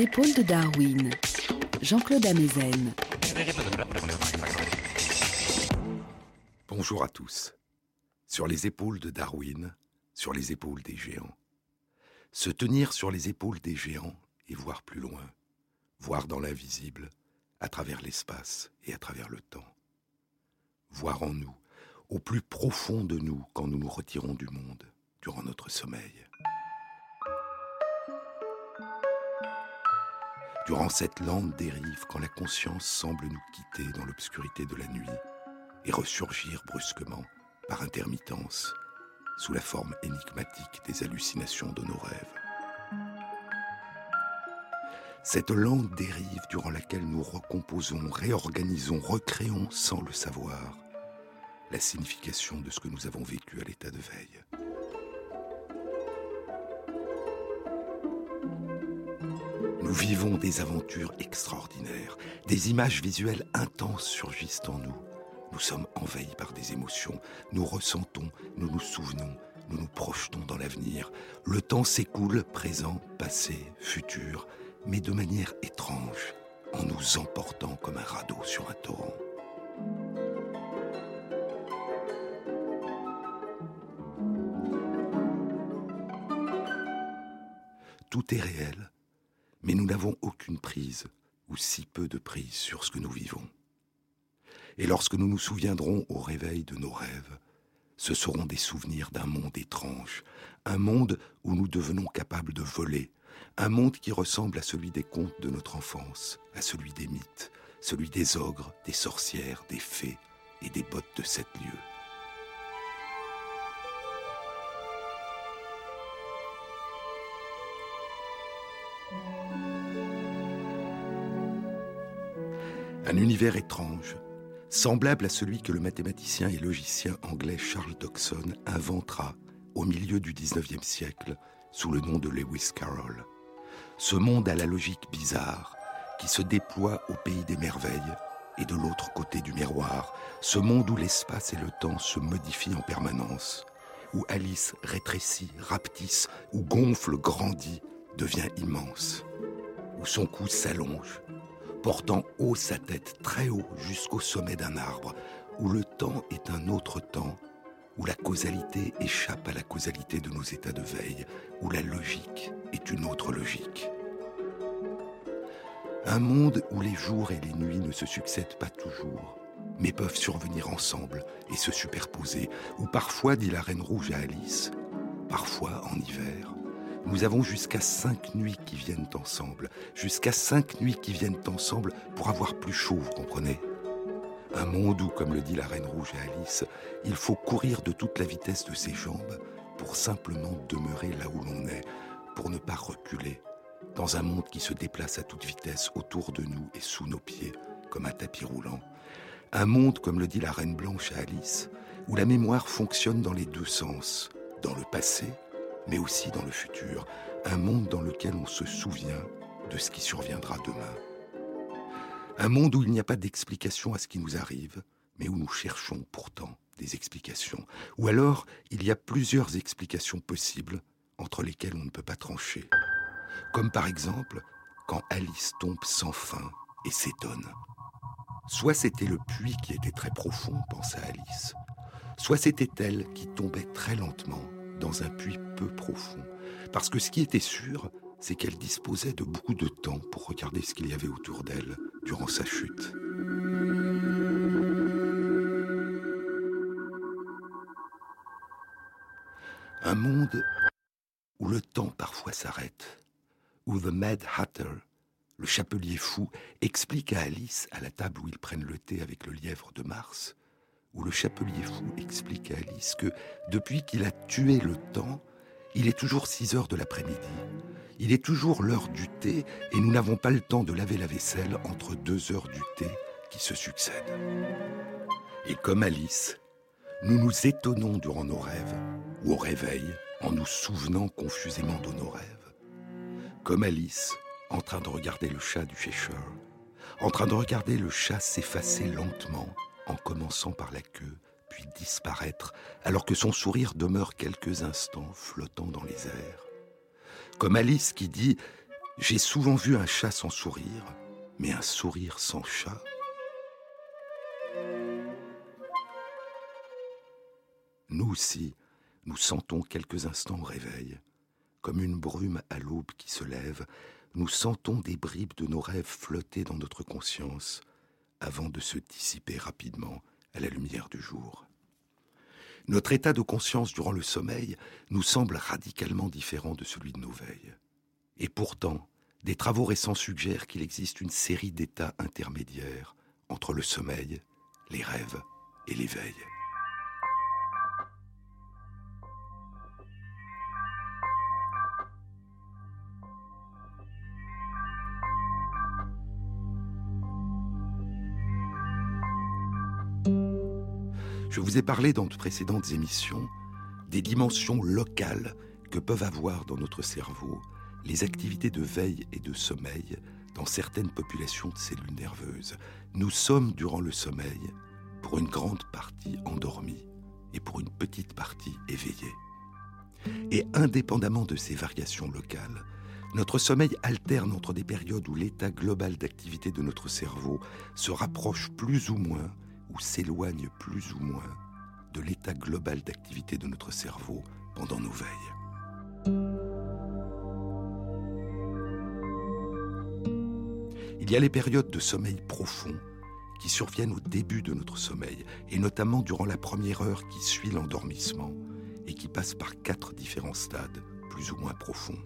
Épaules de Darwin, Jean-Claude Amezen. Bonjour à tous. Sur les épaules de Darwin, sur les épaules des géants. Se tenir sur les épaules des géants et voir plus loin, voir dans l'invisible, à travers l'espace et à travers le temps. Voir en nous, au plus profond de nous quand nous nous retirons du monde durant notre sommeil. Durant cette lente dérive quand la conscience semble nous quitter dans l'obscurité de la nuit et ressurgir brusquement par intermittence sous la forme énigmatique des hallucinations de nos rêves. Cette lente dérive durant laquelle nous recomposons, réorganisons, recréons sans le savoir la signification de ce que nous avons vécu à l'état de veille. Nous vivons des aventures extraordinaires, des images visuelles intenses surgissent en nous. Nous sommes envahis par des émotions, nous ressentons, nous nous souvenons, nous nous projetons dans l'avenir. Le temps s'écoule, présent, passé, futur, mais de manière étrange, en nous emportant comme un radeau sur un torrent. Tout est réel, mais nous n'avons aucune prise, ou si peu de prise sur ce que nous vivons. Et lorsque nous nous souviendrons au réveil de nos rêves, ce seront des souvenirs d'un monde étrange, un monde où nous devenons capables de voler, un monde qui ressemble à celui des contes de notre enfance, à celui des mythes, celui des ogres, des sorcières, des fées et des bottes de sept lieux. Un univers étrange, semblable à celui que le mathématicien et logicien anglais Charles Dodson inventera au milieu du XIXe siècle sous le nom de Lewis Carroll. Ce monde à la logique bizarre qui se déploie au pays des merveilles et de l'autre côté du miroir, ce monde où l'espace et le temps se modifient en permanence, où Alice rétrécit, rapetisse, où gonfle, grandit, devient immense, où son cou s'allonge, portant haut sa tête très haut jusqu'au sommet d'un arbre, où le temps est un autre temps, où la causalité échappe à la causalité de nos états de veille, où la logique est une autre logique. Un monde où les jours et les nuits ne se succèdent pas toujours, mais peuvent survenir ensemble et se superposer, où parfois, dit la Reine Rouge à Alice, parfois en hiver, nous avons jusqu'à cinq nuits qui viennent ensemble, jusqu'à cinq nuits qui viennent ensemble pour avoir plus chaud, vous comprenez? Un monde où, comme le dit la Reine Rouge à Alice, il faut courir de toute la vitesse de ses jambes pour simplement demeurer là où l'on est, pour ne pas reculer, dans un monde qui se déplace à toute vitesse autour de nous et sous nos pieds, comme un tapis roulant. Un monde, comme le dit la Reine Blanche à Alice, où la mémoire fonctionne dans les deux sens, dans le passé mais aussi dans le futur, un monde dans lequel on se souvient de ce qui surviendra demain. Un monde où il n'y a pas d'explication à ce qui nous arrive, mais où nous cherchons pourtant des explications. Ou alors, il y a plusieurs explications possibles entre lesquelles on ne peut pas trancher. Comme par exemple, quand Alice tombe sans fin et s'étonne. Soit c'était le puits qui était très profond, pensa Alice, soit c'était elle qui tombait très lentement dans un puits peu profond. Parce que ce qui était sûr, c'est qu'elle disposait de beaucoup de temps pour regarder ce qu'il y avait autour d'elle durant sa chute. Un monde où le temps parfois s'arrête, où The Mad Hatter, le chapelier fou, explique à Alice, à la table où ils prennent le thé avec le lièvre de Mars, où le chapelier fou explique à Alice que depuis qu'il a tué le temps, il est toujours 6 heures de l'après-midi. Il est toujours l'heure du thé et nous n'avons pas le temps de laver la vaisselle entre deux heures du thé qui se succèdent. Et comme Alice, nous nous étonnons durant nos rêves ou au réveil en nous souvenant confusément de nos rêves. Comme Alice, en train de regarder le chat du Cheshire, en train de regarder le chat s'effacer lentement en commençant par la queue, puis disparaître, alors que son sourire demeure quelques instants flottant dans les airs. Comme Alice qui dit ⁇ J'ai souvent vu un chat sans sourire, mais un sourire sans chat. Nous aussi, nous sentons quelques instants au réveil, comme une brume à l'aube qui se lève, nous sentons des bribes de nos rêves flotter dans notre conscience avant de se dissiper rapidement à la lumière du jour. Notre état de conscience durant le sommeil nous semble radicalement différent de celui de nos veilles. Et pourtant, des travaux récents suggèrent qu'il existe une série d'états intermédiaires entre le sommeil, les rêves et l'éveil. Vous ai parlé dans de précédentes émissions des dimensions locales que peuvent avoir dans notre cerveau les activités de veille et de sommeil dans certaines populations de cellules nerveuses. Nous sommes durant le sommeil pour une grande partie endormis et pour une petite partie éveillés. Et indépendamment de ces variations locales, notre sommeil alterne entre des périodes où l'état global d'activité de notre cerveau se rapproche plus ou moins ou s'éloigne plus ou moins de l'état global d'activité de notre cerveau pendant nos veilles. Il y a les périodes de sommeil profond qui surviennent au début de notre sommeil, et notamment durant la première heure qui suit l'endormissement, et qui passent par quatre différents stades, plus ou moins profonds.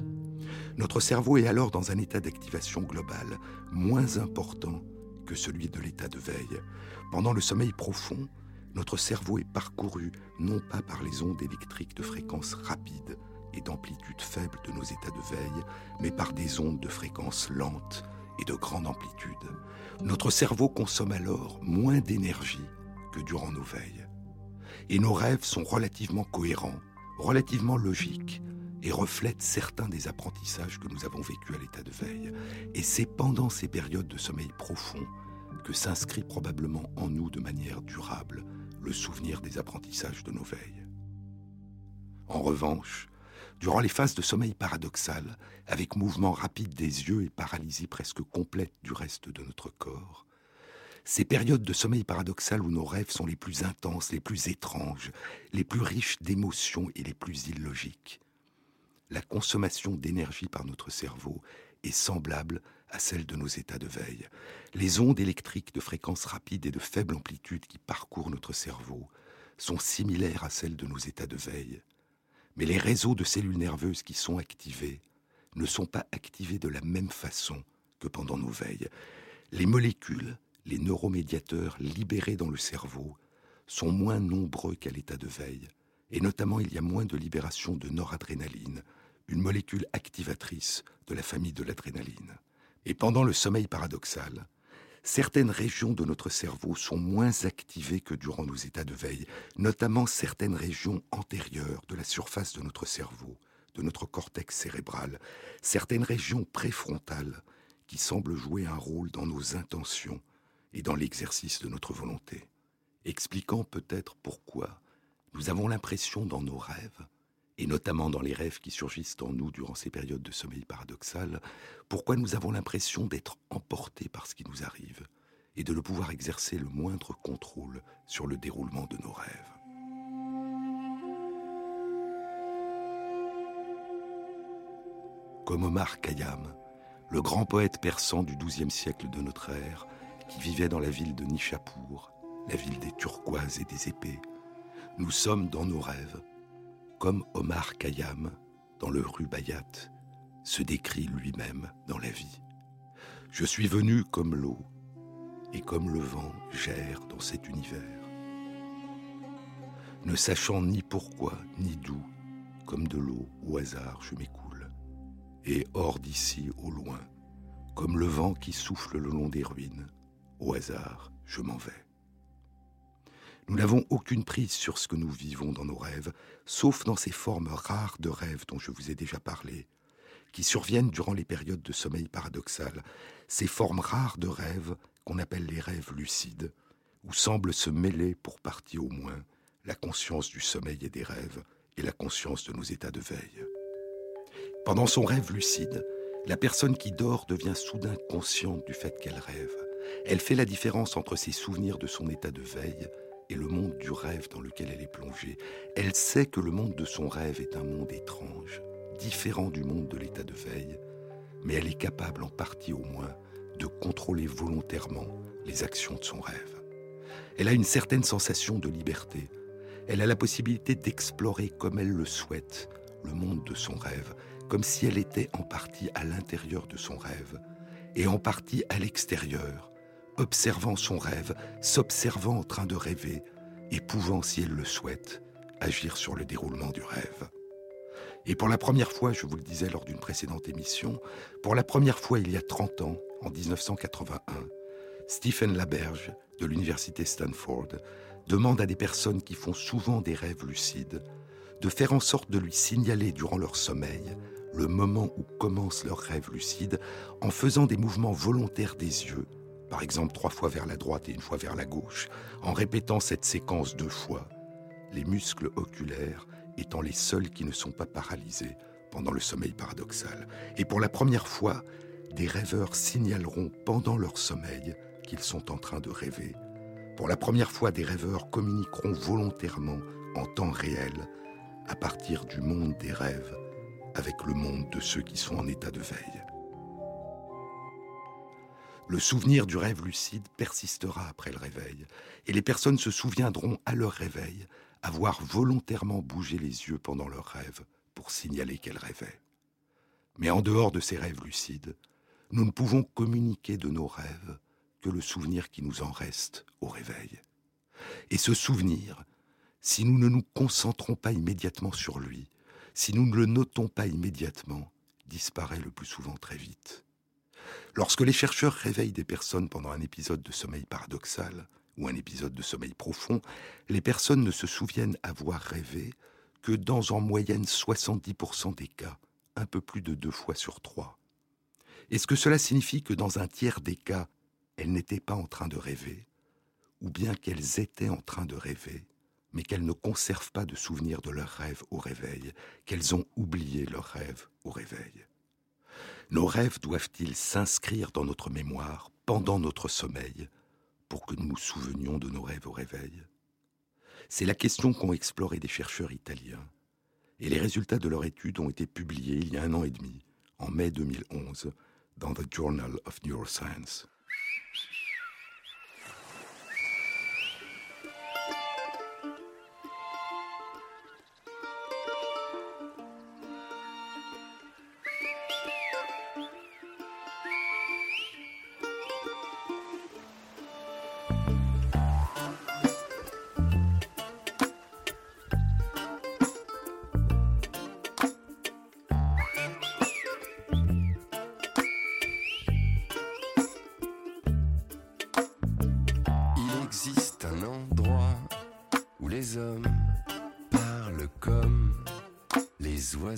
Notre cerveau est alors dans un état d'activation globale moins important que celui de l'état de veille. Pendant le sommeil profond, notre cerveau est parcouru non pas par les ondes électriques de fréquence rapide et d'amplitude faible de nos états de veille, mais par des ondes de fréquence lente et de grande amplitude. Notre cerveau consomme alors moins d'énergie que durant nos veilles. Et nos rêves sont relativement cohérents, relativement logiques, et reflètent certains des apprentissages que nous avons vécus à l'état de veille. Et c'est pendant ces périodes de sommeil profond que s'inscrit probablement en nous de manière durable le souvenir des apprentissages de nos veilles. En revanche, durant les phases de sommeil paradoxal, avec mouvement rapide des yeux et paralysie presque complète du reste de notre corps, ces périodes de sommeil paradoxal où nos rêves sont les plus intenses, les plus étranges, les plus riches d'émotions et les plus illogiques, la consommation d'énergie par notre cerveau est semblable à celle de nos états de veille. Les ondes électriques de fréquence rapide et de faible amplitude qui parcourent notre cerveau sont similaires à celles de nos états de veille. Mais les réseaux de cellules nerveuses qui sont activés ne sont pas activés de la même façon que pendant nos veilles. Les molécules, les neuromédiateurs libérés dans le cerveau sont moins nombreux qu'à l'état de veille, et notamment il y a moins de libération de noradrénaline, une molécule activatrice de la famille de l'adrénaline. Et pendant le sommeil paradoxal, certaines régions de notre cerveau sont moins activées que durant nos états de veille, notamment certaines régions antérieures de la surface de notre cerveau, de notre cortex cérébral, certaines régions préfrontales qui semblent jouer un rôle dans nos intentions et dans l'exercice de notre volonté, expliquant peut-être pourquoi nous avons l'impression dans nos rêves et notamment dans les rêves qui surgissent en nous durant ces périodes de sommeil paradoxal, pourquoi nous avons l'impression d'être emportés par ce qui nous arrive et de ne pouvoir exercer le moindre contrôle sur le déroulement de nos rêves? Comme Omar Khayyam, le grand poète persan du XIIe siècle de notre ère, qui vivait dans la ville de Nishapur, la ville des turquoises et des épées, nous sommes dans nos rêves comme Omar Khayyam, dans le Rubaiyat, se décrit lui-même dans la vie. Je suis venu comme l'eau, et comme le vent gère dans cet univers. Ne sachant ni pourquoi, ni d'où, comme de l'eau au hasard je m'écoule, et hors d'ici au loin, comme le vent qui souffle le long des ruines, au hasard je m'en vais. Nous n'avons aucune prise sur ce que nous vivons dans nos rêves, sauf dans ces formes rares de rêves dont je vous ai déjà parlé, qui surviennent durant les périodes de sommeil paradoxal, ces formes rares de rêves qu'on appelle les rêves lucides, où semble se mêler, pour partie au moins, la conscience du sommeil et des rêves et la conscience de nos états de veille. Pendant son rêve lucide, La personne qui dort devient soudain consciente du fait qu'elle rêve. Elle fait la différence entre ses souvenirs de son état de veille et le monde du rêve dans lequel elle est plongée. Elle sait que le monde de son rêve est un monde étrange, différent du monde de l'état de veille, mais elle est capable, en partie au moins, de contrôler volontairement les actions de son rêve. Elle a une certaine sensation de liberté. Elle a la possibilité d'explorer comme elle le souhaite le monde de son rêve, comme si elle était en partie à l'intérieur de son rêve et en partie à l'extérieur, observant son rêve, s'observant en train de rêver et pouvant, si elle le souhaite, agir sur le déroulement du rêve. Et pour la première fois, je vous le disais lors d'une précédente émission, pour la première fois il y a 30 ans, en 1981, Stephen Laberge, de l'université Stanford, demande à des personnes qui font souvent des rêves lucides de faire en sorte de lui signaler durant leur sommeil le moment où commence leur rêve lucide en faisant des mouvements volontaires des yeux, par exemple trois fois vers la droite et une fois vers la gauche, en répétant cette séquence deux fois, les muscles oculaires étant les seuls qui ne sont pas paralysés pendant le sommeil paradoxal. Et pour la première fois, des rêveurs signaleront pendant leur sommeil qu'ils sont en train de rêver. Pour la première fois, des rêveurs communiqueront volontairement en temps réel à partir du monde des rêves avec le monde de ceux qui sont en état de veille. Le souvenir du rêve lucide persistera après le réveil, et les personnes se souviendront à leur réveil avoir volontairement bougé les yeux pendant leur rêve pour signaler qu'elles rêvaient. Mais en dehors de ces rêves lucides, nous ne pouvons communiquer de nos rêves que le souvenir qui nous en reste au réveil. Et ce souvenir, si nous ne nous concentrons pas immédiatement sur lui, si nous ne le notons pas immédiatement, disparaît le plus souvent très vite. Lorsque les chercheurs réveillent des personnes pendant un épisode de sommeil paradoxal ou un épisode de sommeil profond, les personnes ne se souviennent avoir rêvé que dans en moyenne 70% des cas, un peu plus de deux fois sur trois. Est-ce que cela signifie que dans un tiers des cas, elles n'étaient pas en train de rêver, ou bien qu'elles étaient en train de rêver, mais qu'elles ne conservent pas de souvenirs de leurs rêves au réveil, qu'elles ont oublié leurs rêves au réveil? Nos rêves doivent-ils s'inscrire dans notre mémoire pendant notre sommeil pour que nous nous souvenions de nos rêves au réveil? C'est la question qu'ont exploré des chercheurs italiens, et les résultats de leur étude ont été publiés il y a un an et demi, en mai 2011, dans The Journal of Neuroscience.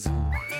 On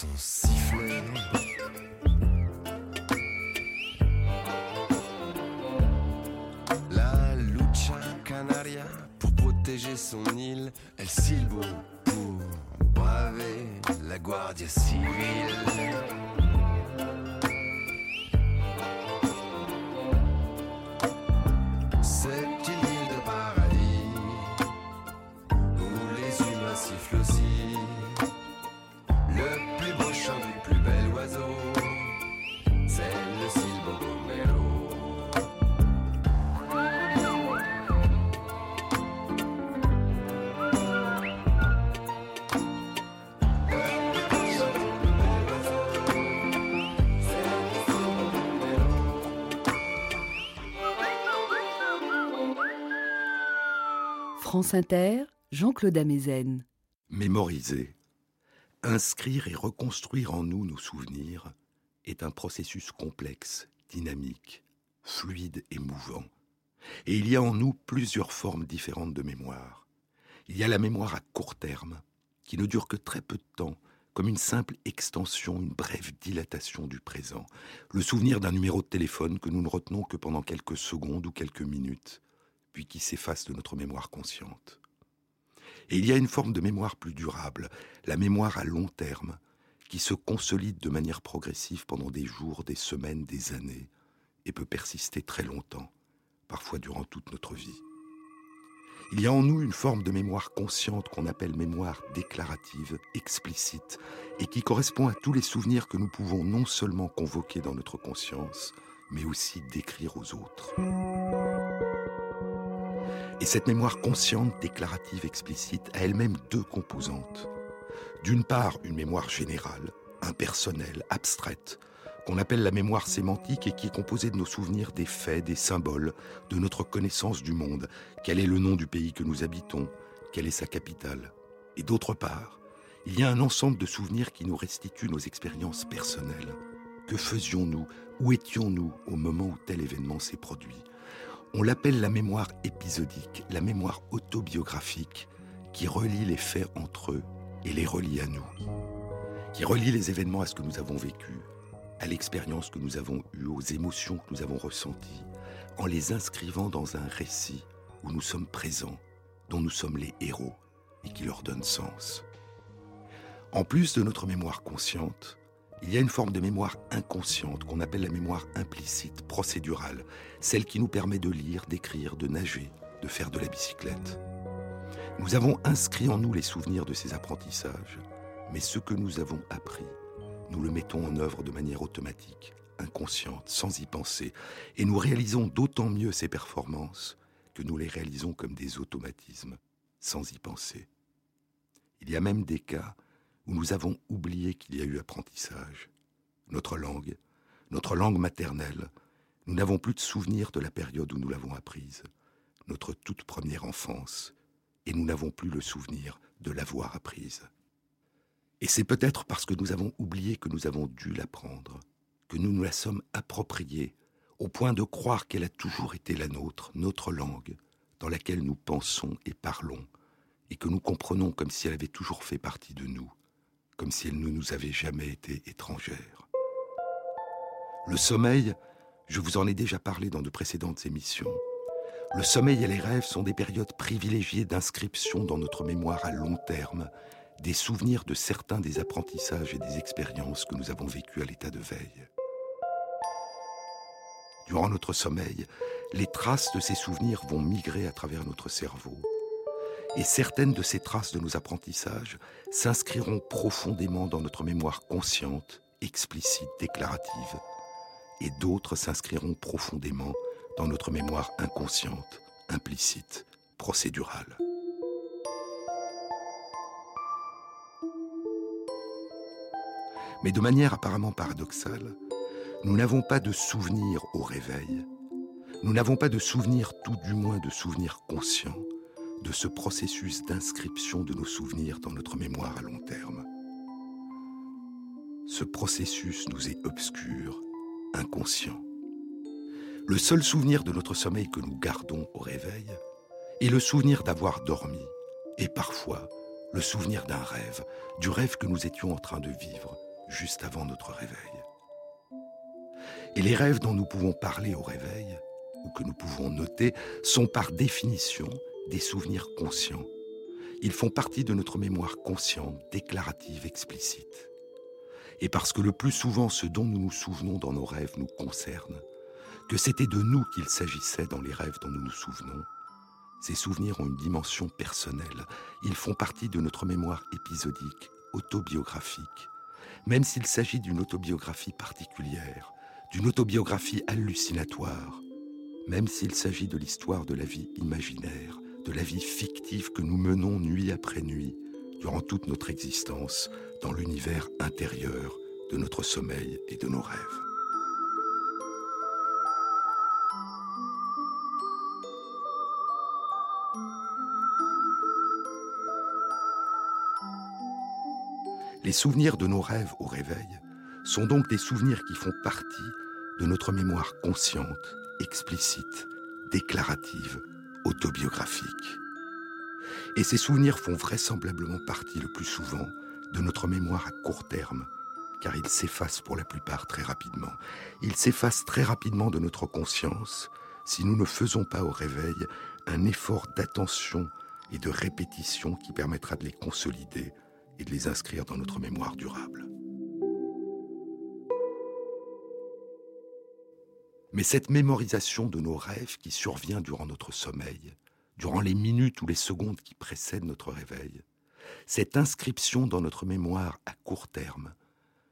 son sifflet. La lucha canaria, pour protéger son île, elle silbo pour braver la Guardia civile. France Inter, Jean-Claude Amezen. Mémoriser, inscrire et reconstruire en nous nos souvenirs est un processus complexe, dynamique, fluide et mouvant. Et il y a en nous plusieurs formes différentes de mémoire. Il y a la mémoire à court terme, qui ne dure que très peu de temps, comme une simple extension, une brève dilatation du présent, le souvenir d'un numéro de téléphone que nous ne retenons que pendant quelques secondes ou quelques minutes, puis qui s'efface de notre mémoire consciente. Et il y a une forme de mémoire plus durable, la mémoire à long terme, qui se consolide de manière progressive pendant des jours, des semaines, des années, et peut persister très longtemps, parfois durant toute notre vie. Il y a en nous une forme de mémoire consciente qu'on appelle mémoire déclarative, explicite, et qui correspond à tous les souvenirs que nous pouvons non seulement convoquer dans notre conscience, mais aussi décrire aux autres. Et cette mémoire consciente, déclarative, explicite a elle-même deux composantes. D'une part, une mémoire générale, impersonnelle, abstraite, qu'on appelle la mémoire sémantique et qui est composée de nos souvenirs des faits, des symboles, de notre connaissance du monde, quel est le nom du pays que nous habitons, quelle est sa capitale? Et d'autre part, il y a un ensemble de souvenirs qui nous restituent nos expériences personnelles. Que faisions-nous? Où étions-nous au moment où tel événement s'est produit? On l'appelle la mémoire épisodique, la mémoire autobiographique, qui relie les faits entre eux et les relie à nous, qui relie les événements à ce que nous avons vécu, à l'expérience que nous avons eue, aux émotions que nous avons ressenties, en les inscrivant dans un récit où nous sommes présents, dont nous sommes les héros et qui leur donne sens. En plus de notre mémoire consciente, il y a une forme de mémoire inconsciente qu'on appelle la mémoire implicite, procédurale, celle qui nous permet de lire, d'écrire, de nager, de faire de la bicyclette. Nous avons inscrit en nous les souvenirs de ces apprentissages, mais ce que nous avons appris, nous le mettons en œuvre de manière automatique, inconsciente, sans y penser, et nous réalisons d'autant mieux ces performances que nous les réalisons comme des automatismes, sans y penser. Il y a même des cas où nous avons oublié qu'il y a eu apprentissage. Notre langue, notre langue maternelle, nous n'avons plus de souvenir de la période où nous l'avons apprise, notre toute première enfance, et nous n'avons plus le souvenir de l'avoir apprise. Et c'est peut-être parce que nous avons oublié que nous avons dû l'apprendre, que nous nous la sommes appropriée, au point de croire qu'elle a toujours été la nôtre, notre langue, dans laquelle nous pensons et parlons, et que nous comprenons comme si elle avait toujours fait partie de nous, comme si elle ne nous avait jamais été étrangère. Le sommeil, je vous en ai déjà parlé dans de précédentes émissions, le sommeil et les rêves sont des périodes privilégiées d'inscription dans notre mémoire à long terme des souvenirs de certains des apprentissages et des expériences que nous avons vécus à l'état de veille. Durant notre sommeil, les traces de ces souvenirs vont migrer à travers notre cerveau. Et certaines de ces traces de nos apprentissages s'inscriront profondément dans notre mémoire consciente, explicite, déclarative. Et d'autres s'inscriront profondément dans notre mémoire inconsciente, implicite, procédurale. Mais de manière apparemment paradoxale, nous n'avons pas de souvenir au réveil. Nous n'avons pas de souvenir, tout du moins de souvenir conscient, de ce processus d'inscription de nos souvenirs dans notre mémoire à long terme. Ce processus nous est obscur, inconscient. Le seul souvenir de notre sommeil que nous gardons au réveil est le souvenir d'avoir dormi, et parfois le souvenir d'un rêve, du rêve que nous étions en train de vivre juste avant notre réveil. Et les rêves dont nous pouvons parler au réveil, ou que nous pouvons noter, sont par définition des souvenirs conscients. Ils font partie de notre mémoire consciente, déclarative, explicite. Et parce que le plus souvent ce dont nous nous souvenons dans nos rêves nous concerne, que c'était de nous qu'il s'agissait dans les rêves dont nous nous souvenons, ces souvenirs ont une dimension personnelle. Ils font partie de notre mémoire épisodique, autobiographique, même s'il s'agit d'une autobiographie particulière, d'une autobiographie hallucinatoire, même s'il s'agit de l'histoire de la vie imaginaire, de la vie fictive que nous menons nuit après nuit, durant toute notre existence, dans l'univers intérieur de notre sommeil et de nos rêves. Les souvenirs de nos rêves au réveil sont donc des souvenirs qui font partie de notre mémoire consciente, explicite, déclarative, autobiographique. Et ces souvenirs font vraisemblablement partie le plus souvent de notre mémoire à court terme, car ils s'effacent pour la plupart très rapidement. Ils s'effacent très rapidement de notre conscience si nous ne faisons pas au réveil un effort d'attention et de répétition qui permettra de les consolider et de les inscrire dans notre mémoire durable. Mais cette mémorisation de nos rêves qui survient durant notre sommeil, durant les minutes ou les secondes qui précèdent notre réveil, cette inscription dans notre mémoire à court terme,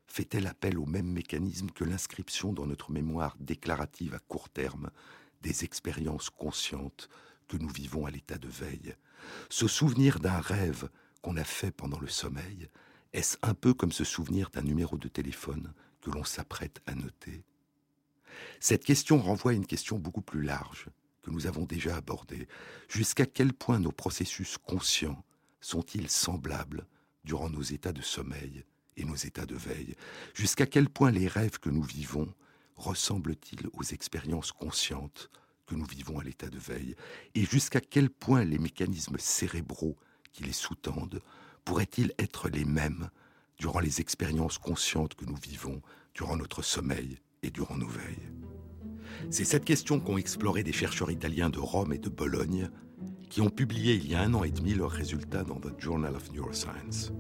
fait-elle appel au même mécanisme que l'inscription dans notre mémoire déclarative à court terme des expériences conscientes que nous vivons à l'état de veille? Se souvenir d'un rêve qu'on a fait pendant le sommeil, est-ce un peu comme se souvenir d'un numéro de téléphone que l'on s'apprête à noter? Cette question renvoie à une question beaucoup plus large que nous avons déjà abordée. Jusqu'à quel point nos processus conscients sont-ils semblables durant nos états de sommeil et nos états de veille? Jusqu'à quel point les rêves que nous vivons ressemblent-ils aux expériences conscientes que nous vivons à l'état de veille? Et jusqu'à quel point les mécanismes cérébraux qui les sous-tendent pourraient-ils être les mêmes durant les expériences conscientes que nous vivons durant notre sommeil et durant nos veilles C'est cette question qu'ont exploré des chercheurs italiens de Rome et de Bologne qui ont publié il y a un an et demi leurs résultats dans The Journal of Neuroscience.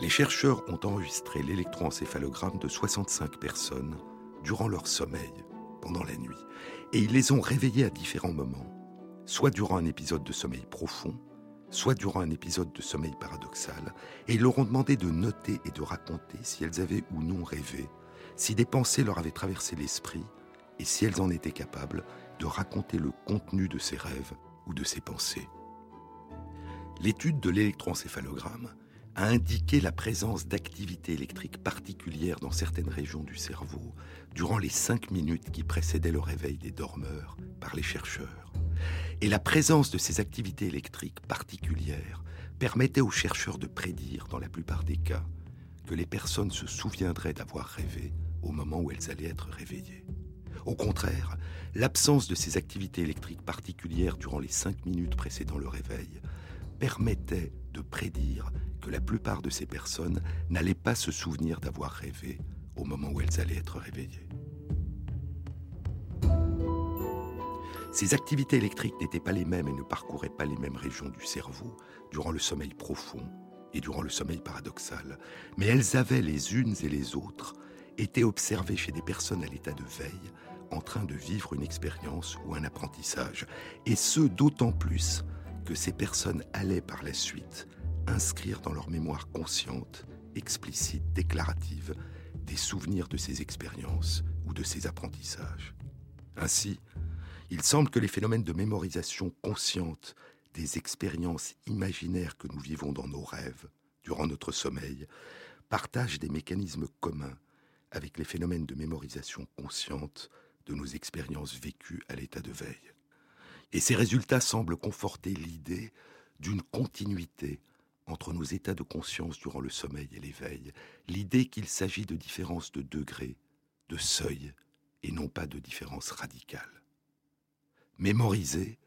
Les chercheurs ont enregistré l'électroencéphalogramme de 65 personnes durant leur sommeil, pendant la nuit, et ils les ont réveillées à différents moments, soit durant un épisode de sommeil profond, soit durant un épisode de sommeil paradoxal, et ils leur ont demandé de noter et de raconter si elles avaient ou non rêvé, si des pensées leur avaient traversé l'esprit, et si elles en étaient capables de raconter le contenu de ces rêves ou de ces pensées. L'étude de l'électroencéphalogramme a indiqué la présence d'activités électriques particulières dans certaines régions du cerveau durant les cinq minutes qui précédaient le réveil des dormeurs par les chercheurs. Et la présence de ces activités électriques particulières permettait aux chercheurs de prédire, dans la plupart des cas, que les personnes se souviendraient d'avoir rêvé au moment où elles allaient être réveillées. Au contraire, l'absence de ces activités électriques particulières durant les cinq minutes précédant le réveil permettait de prédire que la plupart de ces personnes n'allaient pas se souvenir d'avoir rêvé au moment où elles allaient être réveillées. Ces activités électriques n'étaient pas les mêmes et ne parcouraient pas les mêmes régions du cerveau durant le sommeil profond et durant le sommeil paradoxal, mais elles avaient les unes et les autres été observées chez des personnes à l'état de veille en train de vivre une expérience ou un apprentissage, et ce d'autant plus que ces personnes allaient par la suite inscrire dans leur mémoire consciente, explicite, déclarative, souvenirs de ces expériences ou de ces apprentissages. Ainsi, il semble que les phénomènes de mémorisation consciente des expériences imaginaires que nous vivons dans nos rêves, durant notre sommeil, partagent des mécanismes communs avec les phénomènes de mémorisation consciente de nos expériences vécues à l'état de veille. Et ces résultats semblent conforter l'idée d'une continuité entre nos états de conscience durant le sommeil et l'éveil, l'idée qu'il s'agit de différences de degrés, de seuil, et non pas de différences radicales. Mémoriser,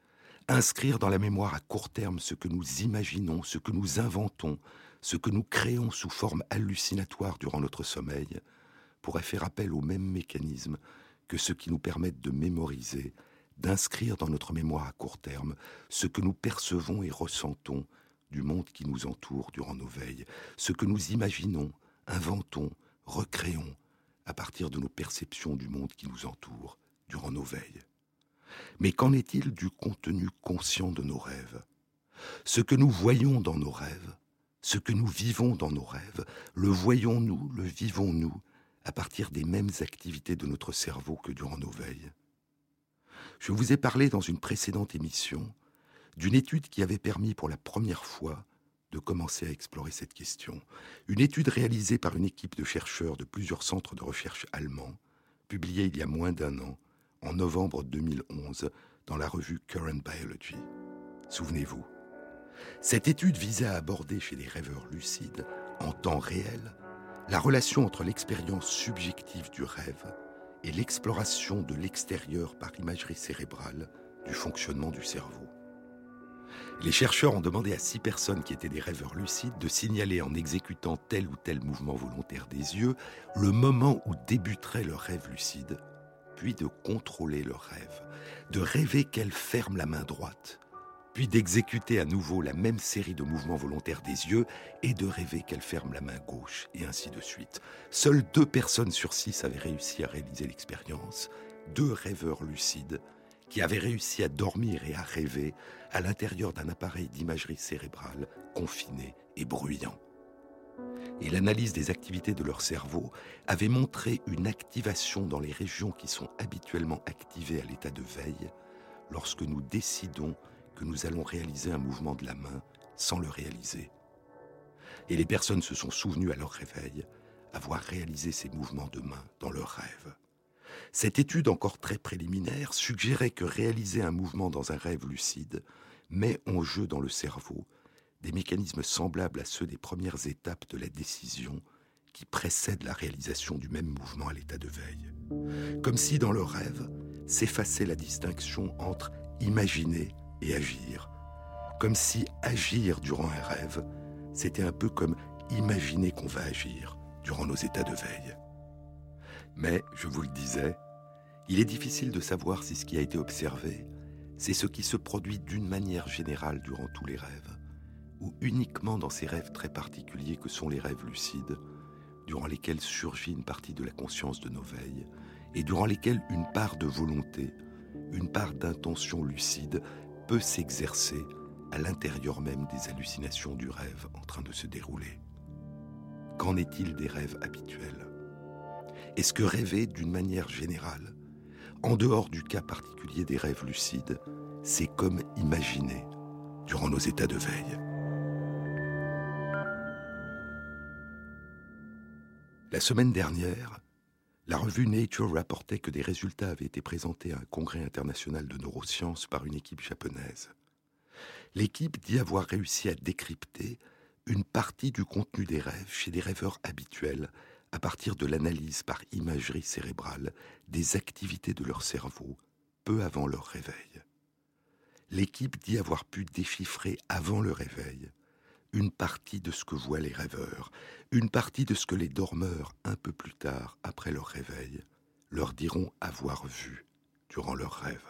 inscrire dans la mémoire à court terme ce que nous imaginons, ce que nous inventons, ce que nous créons sous forme hallucinatoire durant notre sommeil, pourrait faire appel au même mécanisme que ceux qui nous permettent de mémoriser, d'inscrire dans notre mémoire à court terme ce que nous percevons et ressentons du monde qui nous entoure durant nos veilles, ce que nous imaginons, inventons, recréons à partir de nos perceptions du monde qui nous entoure durant nos veilles. Mais qu'en est-il du contenu conscient de nos rêves? Ce que nous voyons dans nos rêves, ce que nous vivons dans nos rêves, le voyons-nous, le vivons-nous à partir des mêmes activités de notre cerveau que durant nos veilles? Je vous ai parlé dans une précédente émission d'une étude qui avait permis pour la première fois de commencer à explorer cette question. Une étude réalisée par une équipe de chercheurs de plusieurs centres de recherche allemands publié il y a moins d'un an, en novembre 2011, dans la revue Current Biology. Souvenez-vous, cette étude visait à aborder chez les rêveurs lucides, en temps réel, la relation entre l'expérience subjective du rêve et l'exploration de l'extérieur par imagerie cérébrale du fonctionnement du cerveau. Les chercheurs ont demandé à six personnes qui étaient des rêveurs lucides de signaler en exécutant tel ou tel mouvement volontaire des yeux le moment où débuterait leur rêve lucide, puis de contrôler leur rêve, de rêver qu'elle ferme la main droite, puis d'exécuter à nouveau la même série de mouvements volontaires des yeux et de rêver qu'elle ferme la main gauche, et ainsi de suite. Seules deux personnes sur six avaient réussi à réaliser l'expérience, deux rêveurs lucides qui avaient réussi à dormir et à rêver à l'intérieur d'un appareil d'imagerie cérébrale confiné et bruyant. Et l'analyse des activités de leur cerveau avait montré une activation dans les régions qui sont habituellement activées à l'état de veille lorsque nous décidons que nous allons réaliser un mouvement de la main sans le réaliser. Et les personnes se sont souvenues à leur réveil avoir réalisé ces mouvements de main dans leur rêve. Cette étude encore très préliminaire suggérait que réaliser un mouvement dans un rêve lucide met en jeu dans le cerveau des mécanismes semblables à ceux des premières étapes de la décision qui précèdent la réalisation du même mouvement à l'état de veille. Comme si dans le rêve s'effaçait la distinction entre imaginer et agir. Comme si agir durant un rêve, c'était un peu comme imaginer qu'on va agir durant nos états de veille. Mais, je vous le disais, il est difficile de savoir si ce qui a été observé, c'est ce qui se produit d'une manière générale durant tous les rêves, ou uniquement dans ces rêves très particuliers que sont les rêves lucides, durant lesquels surgit une partie de la conscience de nos veilles, et durant lesquels une part de volonté, une part d'intention lucide peut s'exercer à l'intérieur même des hallucinations du rêve en train de se dérouler. Qu'en est-il des rêves habituels? Est-ce que rêver d'une manière générale, en dehors du cas particulier des rêves lucides, c'est comme imaginer durant nos états de veille La semaine dernière, la revue Nature rapportait que des résultats avaient été présentés à un congrès international de neurosciences par une équipe japonaise. L'équipe dit avoir réussi à décrypter une partie du contenu des rêves chez des rêveurs habituels à partir de l'analyse par imagerie cérébrale des activités de leur cerveau peu avant leur réveil. L'équipe dit avoir pu déchiffrer avant le réveil une partie de ce que voient les rêveurs, une partie de ce que les dormeurs, un peu plus tard, après leur réveil, leur diront avoir vu durant leur rêve.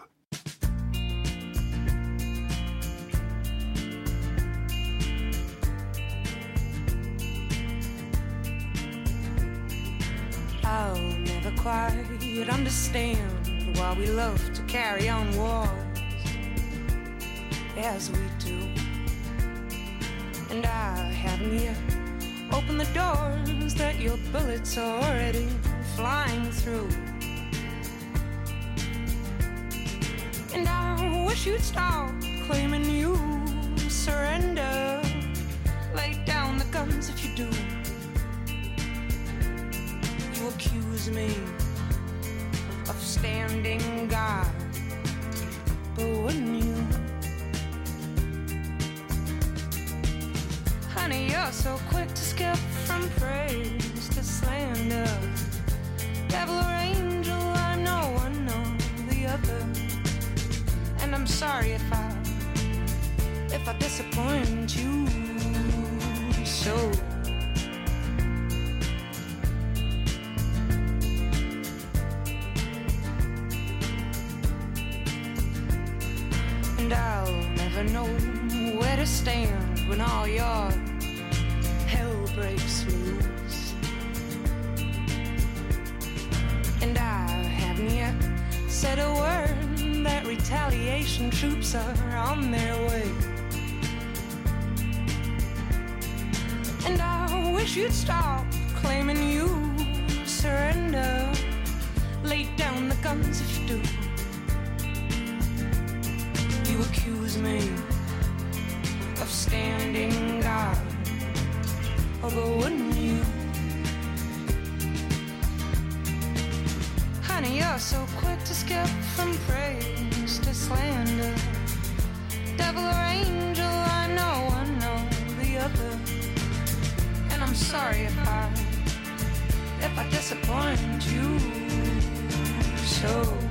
I'll never quite understand why we love to carry on wars as we do. And I haven't yet opened the doors that your bullets are already flying through. And I wish you'd stop claiming you surrender. Lay down the guns if you do. Accuse me of standing guard. But wouldn't you? Honey, you're so quick to skip from praise to slander. Devil or angel, I'm no one or the other. And I'm sorry if I if I disappoint you so. And I'll never know where to stand when all your hell breaks loose. And I haven't yet said a word that retaliation troops are on their way. And I wish you'd stop claiming you surrender. Lay down the guns if you accuse me of standing guard. Oh, but wouldn't you? Honey, you're so quick to skip from praise to slander. Devil or angel, I know one or the other. And I'm sorry if I if I disappoint you so.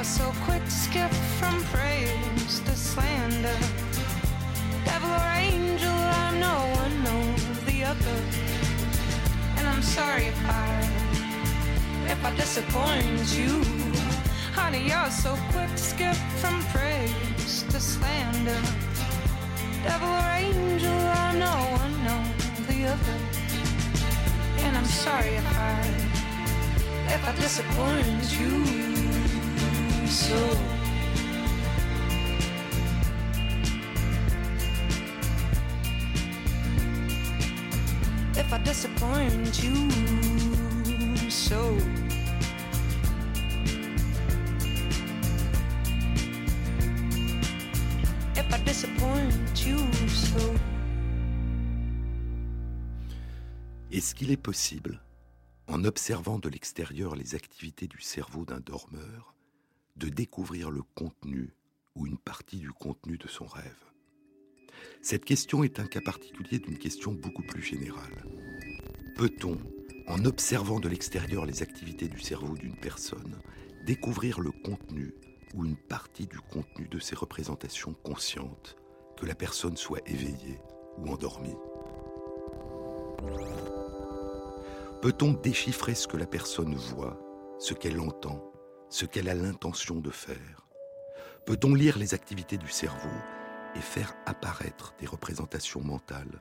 are so quick to skip from praise to slander. Devil or angel, I'm no one or the other. And I'm sorry if I if I disappoint you. Honey, you're so quick to skip from praise to slander. Devil or angel, I'm no one or the other. And I'm sorry if I if I disappoint you. Est-ce qu'il est possible, en observant de l'extérieur les activités du cerveau d'un dormeur, de découvrir le contenu ou une partie du contenu de son rêve Cette question est un cas particulier d'une question beaucoup plus générale. Peut-on, en observant de l'extérieur les activités du cerveau d'une personne, découvrir le contenu ou une partie du contenu de ses représentations conscientes, que la personne soit éveillée ou endormie? Peut-on déchiffrer ce que la personne voit, ce qu'elle entend, ce qu'elle a l'intention de faire. Peut-on lire les activités du cerveau et faire apparaître des représentations mentales?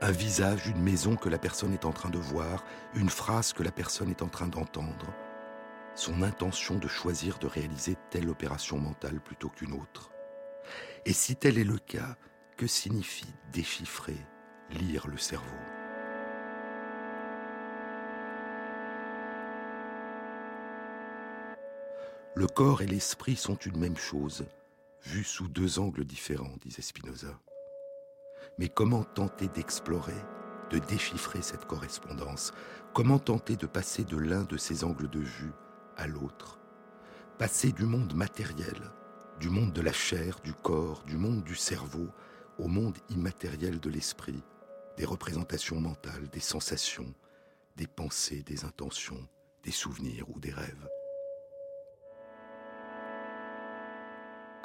Un visage, une maison que la personne est en train de voir, une phrase que la personne est en train d'entendre. Son intention de choisir de réaliser telle opération mentale plutôt qu'une autre. Et si tel est le cas, que signifie déchiffrer, lire le cerveau? Le corps et l'esprit sont une même chose, vus sous deux angles différents, disait Spinoza. Mais comment tenter d'explorer, de déchiffrer cette correspondance? Comment tenter de passer de l'un de ces angles de vue à l'autre? Passer du monde matériel, du monde de la chair, du corps, du monde du cerveau, au monde immatériel de l'esprit, des représentations mentales, des sensations, des pensées, des intentions, des souvenirs ou des rêves.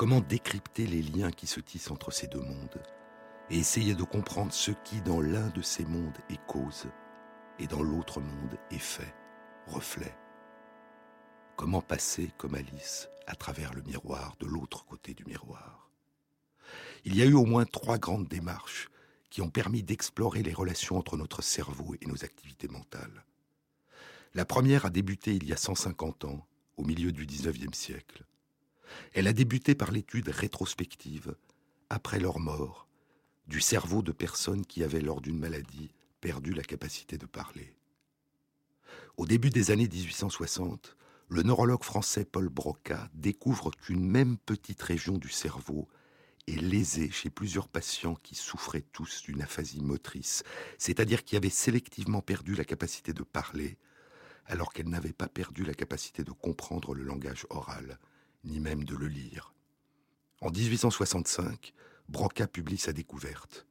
Comment décrypter les liens qui se tissent entre ces deux mondes et essayer de comprendre ce qui, dans l'un de ces mondes, est cause et dans l'autre monde est fait, reflet Comment passer, comme Alice, à travers le miroir, de l'autre côté du miroir? Il y a eu au moins trois grandes démarches qui ont permis d'explorer les relations entre notre cerveau et nos activités mentales. La première a débuté il y a 150 ans, au milieu du XIXe siècle. Elle a débuté par l'étude rétrospective, après leur mort, du cerveau de personnes qui avaient, lors d'une maladie, perdu la capacité de parler. Au début des années 1860, le neurologue français Paul Broca découvre qu'une même petite région du cerveau est lésée chez plusieurs patients qui souffraient tous d'une aphasie motrice, c'est-à-dire qui avaient sélectivement perdu la capacité de parler, alors qu'elles n'avaient pas perdu la capacité de comprendre le langage oral ni même de le lire. En 1865, Broca publie sa découverte.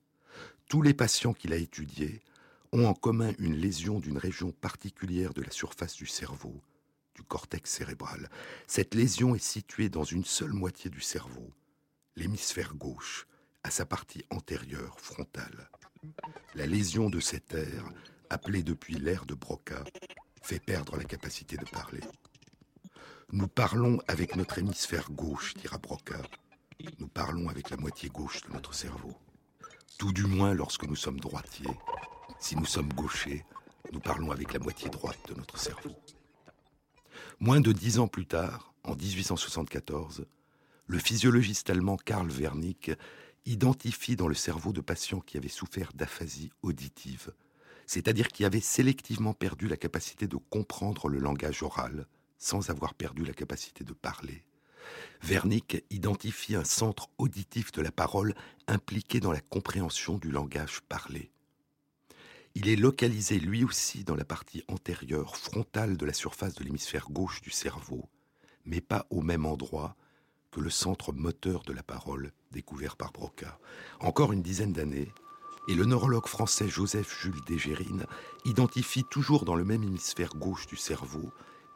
Tous les patients qu'il a étudiés ont en commun une lésion d'une région particulière de la surface du cerveau, du cortex cérébral. Cette lésion est située dans une seule moitié du cerveau, l'hémisphère gauche, à sa partie antérieure, frontale. La lésion de cette aire appelé depuis l'ère de Broca, fait perdre la capacité de parler. Nous parlons avec notre hémisphère gauche, dira Broca. Nous parlons avec la moitié gauche de notre cerveau. Tout du moins lorsque nous sommes droitiers. Si nous sommes gauchers, nous parlons avec la moitié droite de notre cerveau. Moins de dix ans plus tard, en 1874, le physiologiste allemand Karl Wernicke identifie dans le cerveau de patients qui avaient souffert d'aphasie auditive, c'est-à-dire qui avaient sélectivement perdu la capacité de comprendre le langage oral sans avoir perdu la capacité de parler. Wernicke identifie un centre auditif de la parole impliqué dans la compréhension du langage parlé. Il est localisé lui aussi dans la partie antérieure, frontale de la surface de l'hémisphère gauche du cerveau, mais pas au même endroit que le centre moteur de la parole découvert par Broca. Encore une dizaine d'années, et le neurologue français Joseph Jules Dégérine identifie toujours dans le même hémisphère gauche du cerveau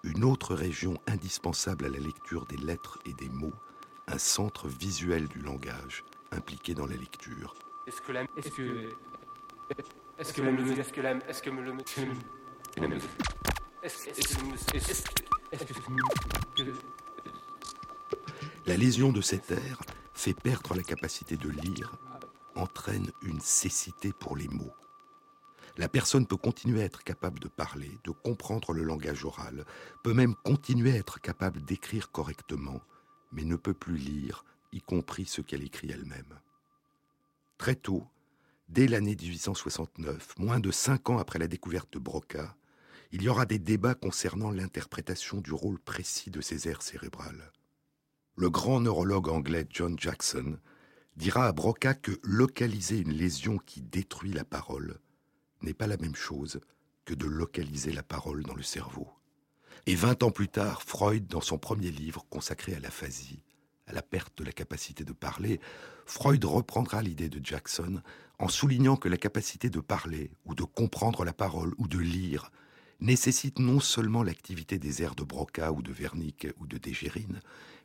une autre région indispensable à la lecture des lettres et des mots, un centre visuel du langage impliqué dans la lecture. Est-ce que la... Est-ce que... Est-ce que le est-ce que la est-ce que le La lésion de cet air fait perdre la capacité de lire, entraîne une cécité pour les mots. La personne peut continuer à être capable de parler, de comprendre le langage oral, peut même continuer à être capable d'écrire correctement, mais ne peut plus lire, y compris ce qu'elle écrit elle-même. Très tôt, Dès l'année 1869, moins de cinq ans après la découverte de Broca, il y aura des débats concernant l'interprétation du rôle précis de ces aires cérébrales. Le grand neurologue anglais John Jackson dira à Broca que localiser une lésion qui détruit la parole n'est pas la même chose que de localiser la parole dans le cerveau. Et vingt ans plus tard, Freud, dans son premier livre consacré à l'aphasie, à la perte de la capacité de parler, Freud reprendra l'idée de Jackson en soulignant que la capacité de parler ou de comprendre la parole ou de lire nécessite non seulement l'activité des aires de Broca ou de Wernicke ou de Dégérine,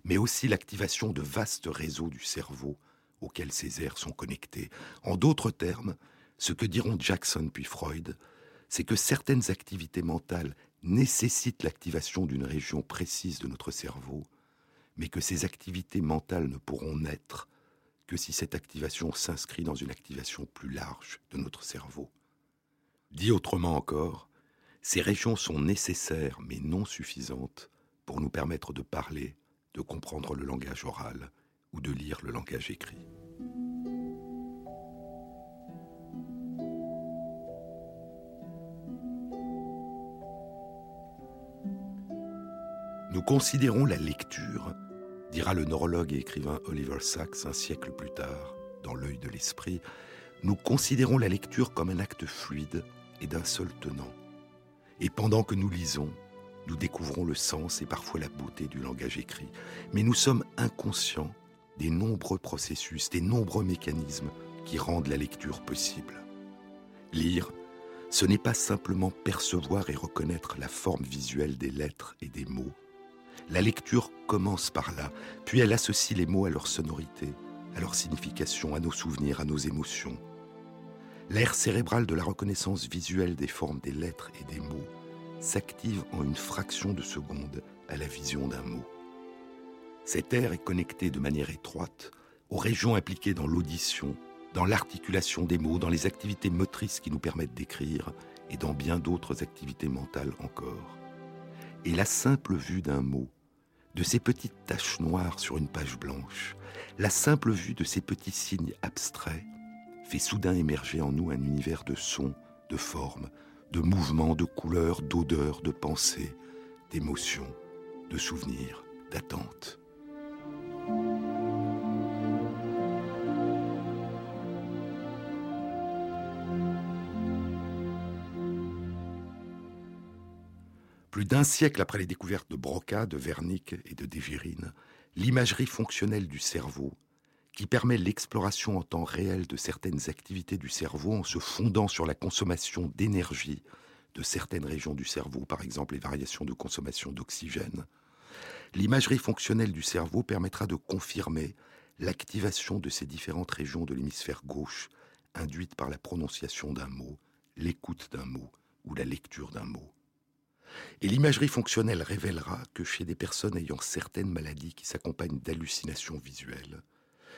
mais aussi l'activation de vastes réseaux du cerveau auxquels ces aires sont connectées. En d'autres termes, ce que diront Jackson puis Freud, c'est que certaines activités mentales nécessitent l'activation d'une région précise de notre cerveau, mais que ces activités mentales ne pourront naître que si cette activation s'inscrit dans une activation plus large de notre cerveau. Dit autrement encore, ces régions sont nécessaires mais non suffisantes pour nous permettre de parler, de comprendre le langage oral ou de lire le langage écrit. Nous considérons la lecture dira le neurologue et écrivain Oliver Sacks un siècle plus tard, dans L'œil de l'esprit, nous considérons la lecture comme un acte fluide et d'un seul tenant. Et pendant que nous lisons, nous découvrons le sens et parfois la beauté du langage écrit. Mais nous sommes inconscients des nombreux processus, des nombreux mécanismes qui rendent la lecture possible. Lire, ce n'est pas simplement percevoir et reconnaître la forme visuelle des lettres et des mots, la lecture commence par là, puis elle associe les mots à leur sonorité, à leur signification, à nos souvenirs, à nos émotions. L'air cérébral de la reconnaissance visuelle des formes des lettres et des mots s'active en une fraction de seconde à la vision d'un mot. Cet air est connecté de manière étroite aux régions impliquées dans l'audition, dans l'articulation des mots, dans les activités motrices qui nous permettent d'écrire et dans bien d'autres activités mentales encore. Et la simple vue d'un mot de ces petites taches noires sur une page blanche, la simple vue de ces petits signes abstraits fait soudain émerger en nous un univers de sons, de formes, de mouvements, de couleurs, d'odeurs, de pensées, d'émotions, de souvenirs, d'attentes. Plus d'un siècle après les découvertes de Broca, de Wernicke et de Dégérine, l'imagerie fonctionnelle du cerveau, qui permet l'exploration en temps réel de certaines activités du cerveau en se fondant sur la consommation d'énergie de certaines régions du cerveau, par exemple les variations de consommation d'oxygène. L'imagerie fonctionnelle du cerveau permettra de confirmer l'activation de ces différentes régions de l'hémisphère gauche induite par la prononciation d'un mot, l'écoute d'un mot, ou la lecture d'un mot. Et l'imagerie fonctionnelle révélera que chez des personnes ayant certaines maladies qui s'accompagnent d'hallucinations visuelles,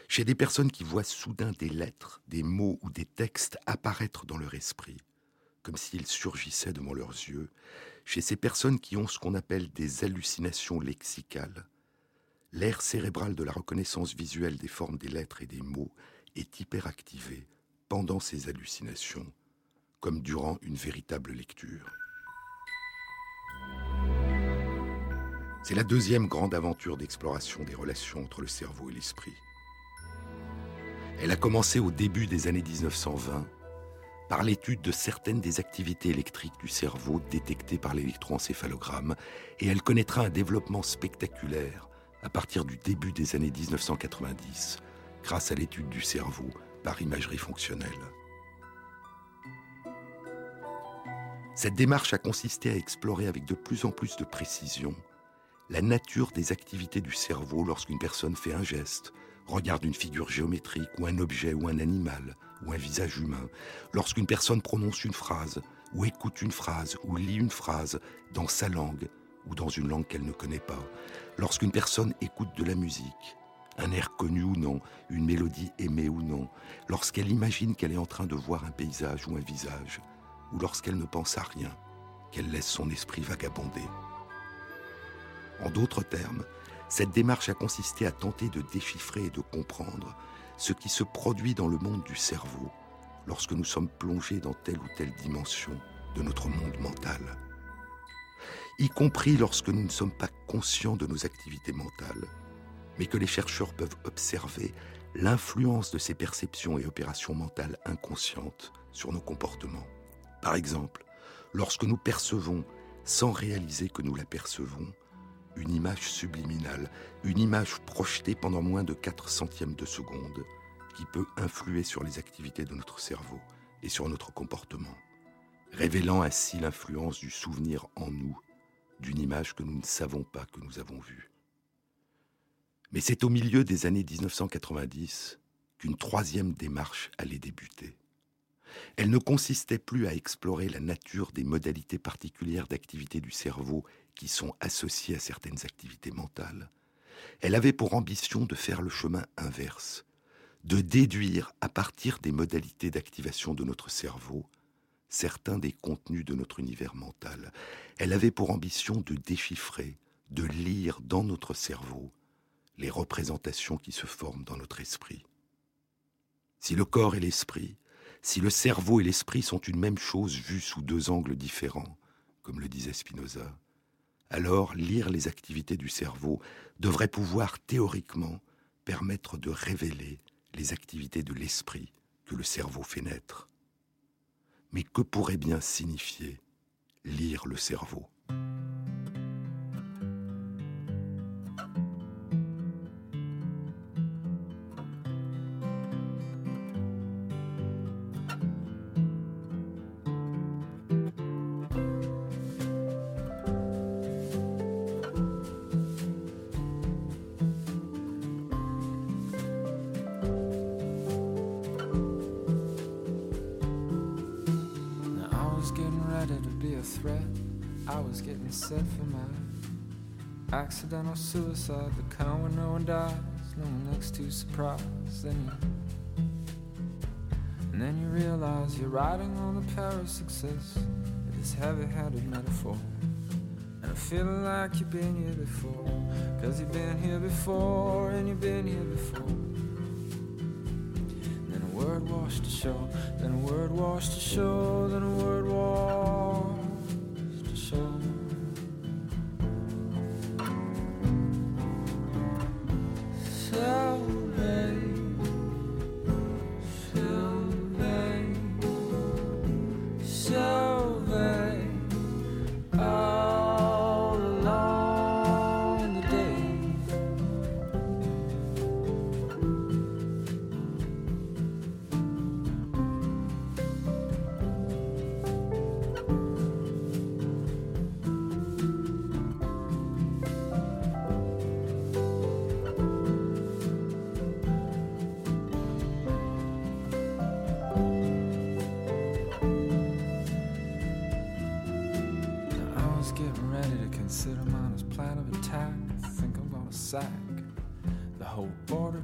chez des personnes qui voient soudain des lettres, des mots ou des textes apparaître dans leur esprit, comme s'ils surgissaient devant leurs yeux, chez ces personnes qui ont ce qu'on appelle des hallucinations lexicales, l'aire cérébral de la reconnaissance visuelle des formes des lettres et des mots est hyperactivé pendant ces hallucinations, comme durant une véritable lecture. C'est la deuxième grande aventure d'exploration des relations entre le cerveau et l'esprit. Elle a commencé au début des années 1920 par l'étude de certaines des activités électriques du cerveau détectées par l'électroencéphalogramme et elle connaîtra un développement spectaculaire à partir du début des années 1990 grâce à l'étude du cerveau par imagerie fonctionnelle. Cette démarche a consisté à explorer avec de plus en plus de précision la nature des activités du cerveau lorsqu'une personne fait un geste, regarde une figure géométrique ou un objet ou un animal ou un visage humain, lorsqu'une personne prononce une phrase ou écoute une phrase ou lit une phrase dans sa langue ou dans une langue qu'elle ne connaît pas, lorsqu'une personne écoute de la musique, un air connu ou non, une mélodie aimée ou non, lorsqu'elle imagine qu'elle est en train de voir un paysage ou un visage, ou lorsqu'elle ne pense à rien, qu'elle laisse son esprit vagabonder. En d'autres termes, cette démarche a consisté à tenter de déchiffrer et de comprendre ce qui se produit dans le monde du cerveau lorsque nous sommes plongés dans telle ou telle dimension de notre monde mental. Y compris lorsque nous ne sommes pas conscients de nos activités mentales, mais que les chercheurs peuvent observer l'influence de ces perceptions et opérations mentales inconscientes sur nos comportements. Par exemple, lorsque nous percevons, sans réaliser que nous la percevons, une image subliminale, une image projetée pendant moins de 4 centièmes de seconde, qui peut influer sur les activités de notre cerveau et sur notre comportement, révélant ainsi l'influence du souvenir en nous d'une image que nous ne savons pas que nous avons vue. Mais c'est au milieu des années 1990 qu'une troisième démarche allait débuter. Elle ne consistait plus à explorer la nature des modalités particulières d'activité du cerveau qui sont associées à certaines activités mentales. Elle avait pour ambition de faire le chemin inverse, de déduire à partir des modalités d'activation de notre cerveau certains des contenus de notre univers mental. Elle avait pour ambition de déchiffrer, de lire dans notre cerveau les représentations qui se forment dans notre esprit. Si le corps et l'esprit, si le cerveau et l'esprit sont une même chose vue sous deux angles différents, comme le disait Spinoza, alors lire les activités du cerveau devrait pouvoir théoriquement permettre de révéler les activités de l'esprit que le cerveau fait naître. Mais que pourrait bien signifier lire le cerveau? Accidental suicide, the kind where no one dies, no one looks too surprised. Then you, and then you realize you're riding on the power of success with this heavy-handed metaphor. And I feel like you've been here before, cause you've been here before, and you've been here before. Then a word washed ashore, then a word washed ashore, then a word washed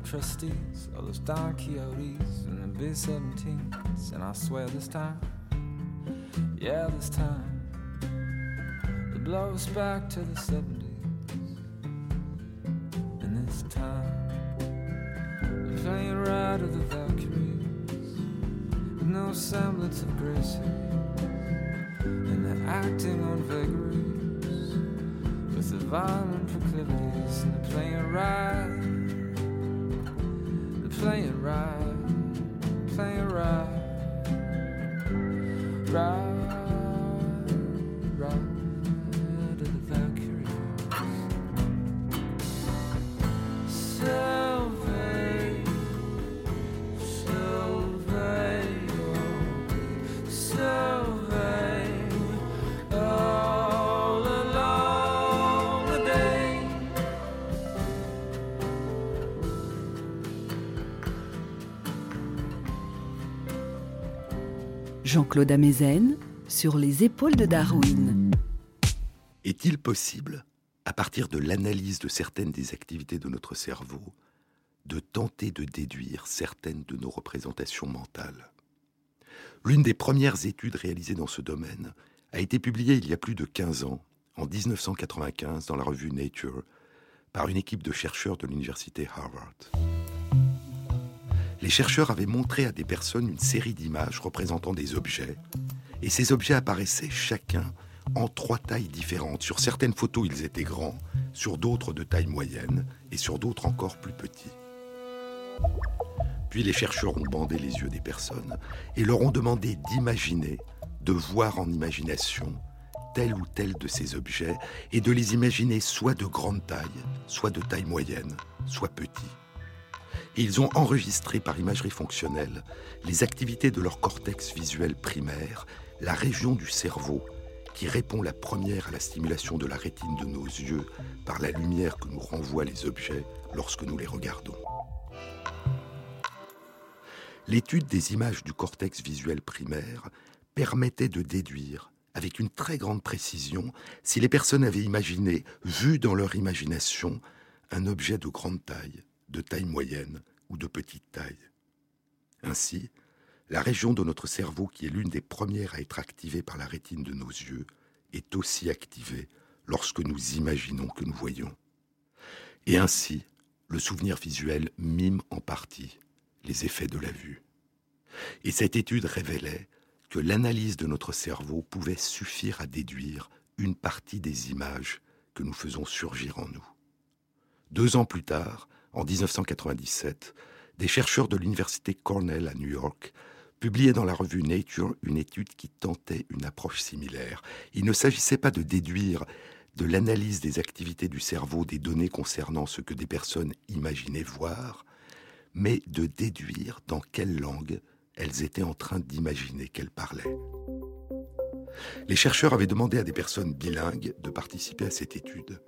trustees, all those Don Quixotes and the B 17s. And I swear this time, yeah, this time, it blows back to the 70s. And this time, they're playing right of the Valkyries with no semblance of grace. And they're acting on vagaries with the violent proclivities. And they're playing Jean-Claude Amezen sur les épaules de Darwin. Est-il possible, à partir de l'analyse de certaines des activités de notre cerveau, de tenter de déduire certaines de nos représentations mentales? L'une des premières études réalisées dans ce domaine a été publiée il y a plus de 15 ans, en 1995, dans la revue Nature, par une équipe de chercheurs de l'université Harvard. Les chercheurs avaient montré à des personnes une série d'images représentant des objets, et ces objets apparaissaient chacun en trois tailles différentes. Sur certaines photos, ils étaient grands, sur d'autres de taille moyenne, et sur d'autres encore plus petits. Puis les chercheurs ont bandé les yeux des personnes et leur ont demandé d'imaginer, de voir en imagination tel ou tel de ces objets et de les imaginer soit de grande taille, soit de taille moyenne, soit petits. Ils ont enregistré par imagerie fonctionnelle les activités de leur cortex visuel primaire, la région du cerveau qui répond la première à la stimulation de la rétine de nos yeux par la lumière que nous renvoient les objets lorsque nous les regardons. L'étude des images du cortex visuel primaire permettait de déduire avec une très grande précision si les personnes avaient imaginé, vu dans leur imagination, un objet de grande taille, de taille moyenne ou de petite taille. Ainsi, la région de notre cerveau qui est l'une des premières à être activée par la rétine de nos yeux est aussi activée lorsque nous imaginons que nous voyons. Et ainsi, le souvenir visuel mime en partie les effets de la vue. Et cette étude révélait que l'analyse de notre cerveau pouvait suffire à déduire une partie des images que nous faisons surgir en nous. Deux ans plus tard, en 1997, des chercheurs de l'université Cornell à New York publiaient dans la revue Nature une étude qui tentait une approche similaire. Il ne s'agissait pas de déduire de l'analyse des activités du cerveau des données concernant ce que des personnes imaginaient voir, mais de déduire dans quelle langue elles étaient en train d'imaginer qu'elles parlaient. Les chercheurs avaient demandé à des personnes bilingues de participer à cette étude.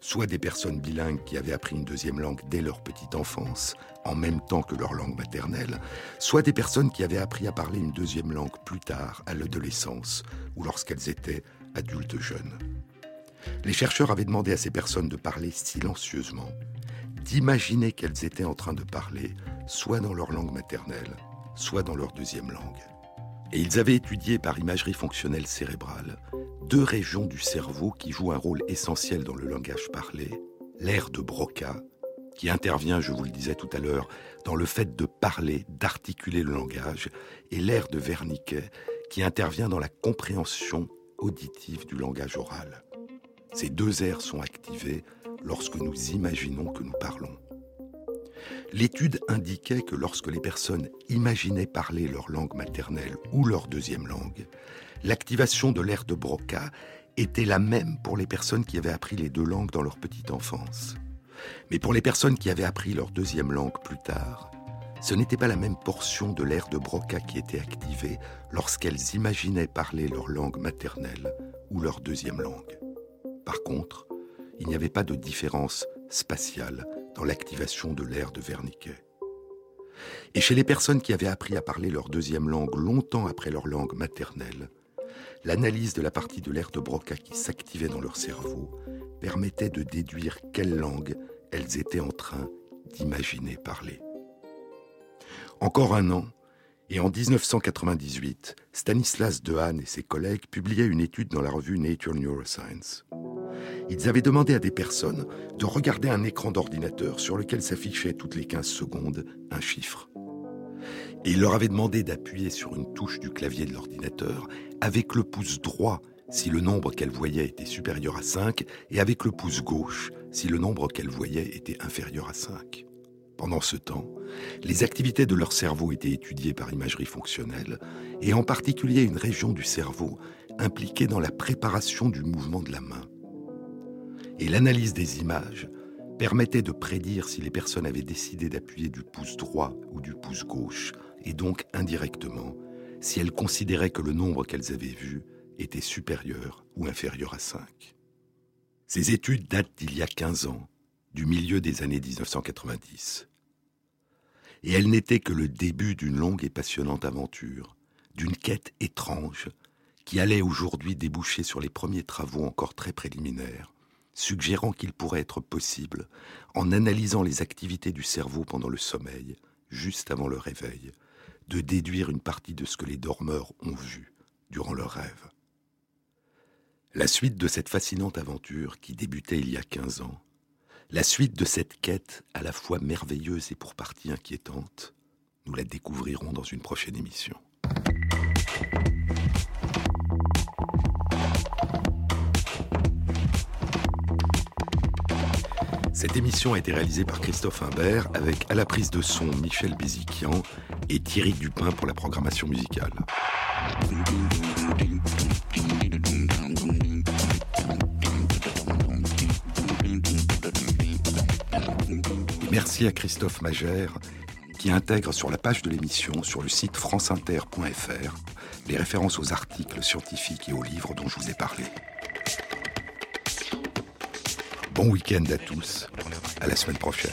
Soit des personnes bilingues qui avaient appris une deuxième langue dès leur petite enfance, en même temps que leur langue maternelle, soit des personnes qui avaient appris à parler une deuxième langue plus tard, à l'adolescence, ou lorsqu'elles étaient adultes jeunes. Les chercheurs avaient demandé à ces personnes de parler silencieusement, d'imaginer qu'elles étaient en train de parler, soit dans leur langue maternelle, soit dans leur deuxième langue. Et ils avaient étudié par imagerie fonctionnelle cérébrale deux régions du cerveau qui jouent un rôle essentiel dans le langage parlé, l'aire de Broca, qui intervient, je vous le disais tout à l'heure, dans le fait de parler, d'articuler le langage, et l'aire de Wernicke, qui intervient dans la compréhension auditive du langage oral. Ces deux aires sont activées lorsque nous imaginons que nous parlons. L'étude indiquait que lorsque les personnes imaginaient parler leur langue maternelle ou leur deuxième langue, l'activation de l'aire de Broca était la même pour les personnes qui avaient appris les deux langues dans leur petite enfance. Mais pour les personnes qui avaient appris leur deuxième langue plus tard, ce n'était pas la même portion de l'aire de Broca qui était activée lorsqu'elles imaginaient parler leur langue maternelle ou leur deuxième langue. Par contre, il n'y avait pas de différence spatiale dans l'activation de l'aire de Wernicke. Et chez les personnes qui avaient appris à parler leur deuxième langue longtemps après leur langue maternelle, l'analyse de la partie de l'aire de Broca qui s'activait dans leur cerveau permettait de déduire quelle langue qu'elles étaient en train d'imaginer parler. Encore un an, et en 1998, Stanislas Dehaene et ses collègues publiaient une étude dans la revue Nature Neuroscience. Ils avaient demandé à des personnes de regarder un écran d'ordinateur sur lequel s'affichait toutes les 15 secondes un chiffre. Et ils leur avaient demandé d'appuyer sur une touche du clavier de l'ordinateur avec le pouce droit si le nombre qu'elles voyaient était supérieur à 5 et avec le pouce gauche si le nombre qu'elles voyaient était inférieur à 5. Pendant ce temps, les activités de leur cerveau étaient étudiées par imagerie fonctionnelle, et en particulier une région du cerveau impliquée dans la préparation du mouvement de la main. Et l'analyse des images permettait de prédire si les personnes avaient décidé d'appuyer du pouce droit ou du pouce gauche, et donc indirectement, si elles considéraient que le nombre qu'elles avaient vu était supérieur ou inférieur à 5. Ces études datent d'il y a 15 ans, du milieu des années 1990. Et elles n'étaient que le début d'une longue et passionnante aventure, d'une quête étrange qui allait aujourd'hui déboucher sur les premiers travaux encore très préliminaires, suggérant qu'il pourrait être possible, en analysant les activités du cerveau pendant le sommeil, juste avant le réveil, de déduire une partie de ce que les dormeurs ont vu durant leur rêve. La suite de cette fascinante aventure qui débutait il y a 15 ans, la suite de cette quête à la fois merveilleuse et pour partie inquiétante, nous la découvrirons dans une prochaine émission. Cette émission a été réalisée par Christophe Imbert avec à la prise de son Michel Béziquian et Thierry Dupin pour la programmation musicale. merci à Christophe Magère qui intègre sur la page de l'émission, sur le site franceinter.fr, les références aux articles scientifiques et aux livres dont je vous ai parlé. Bon week-end à tous, à la semaine prochaine.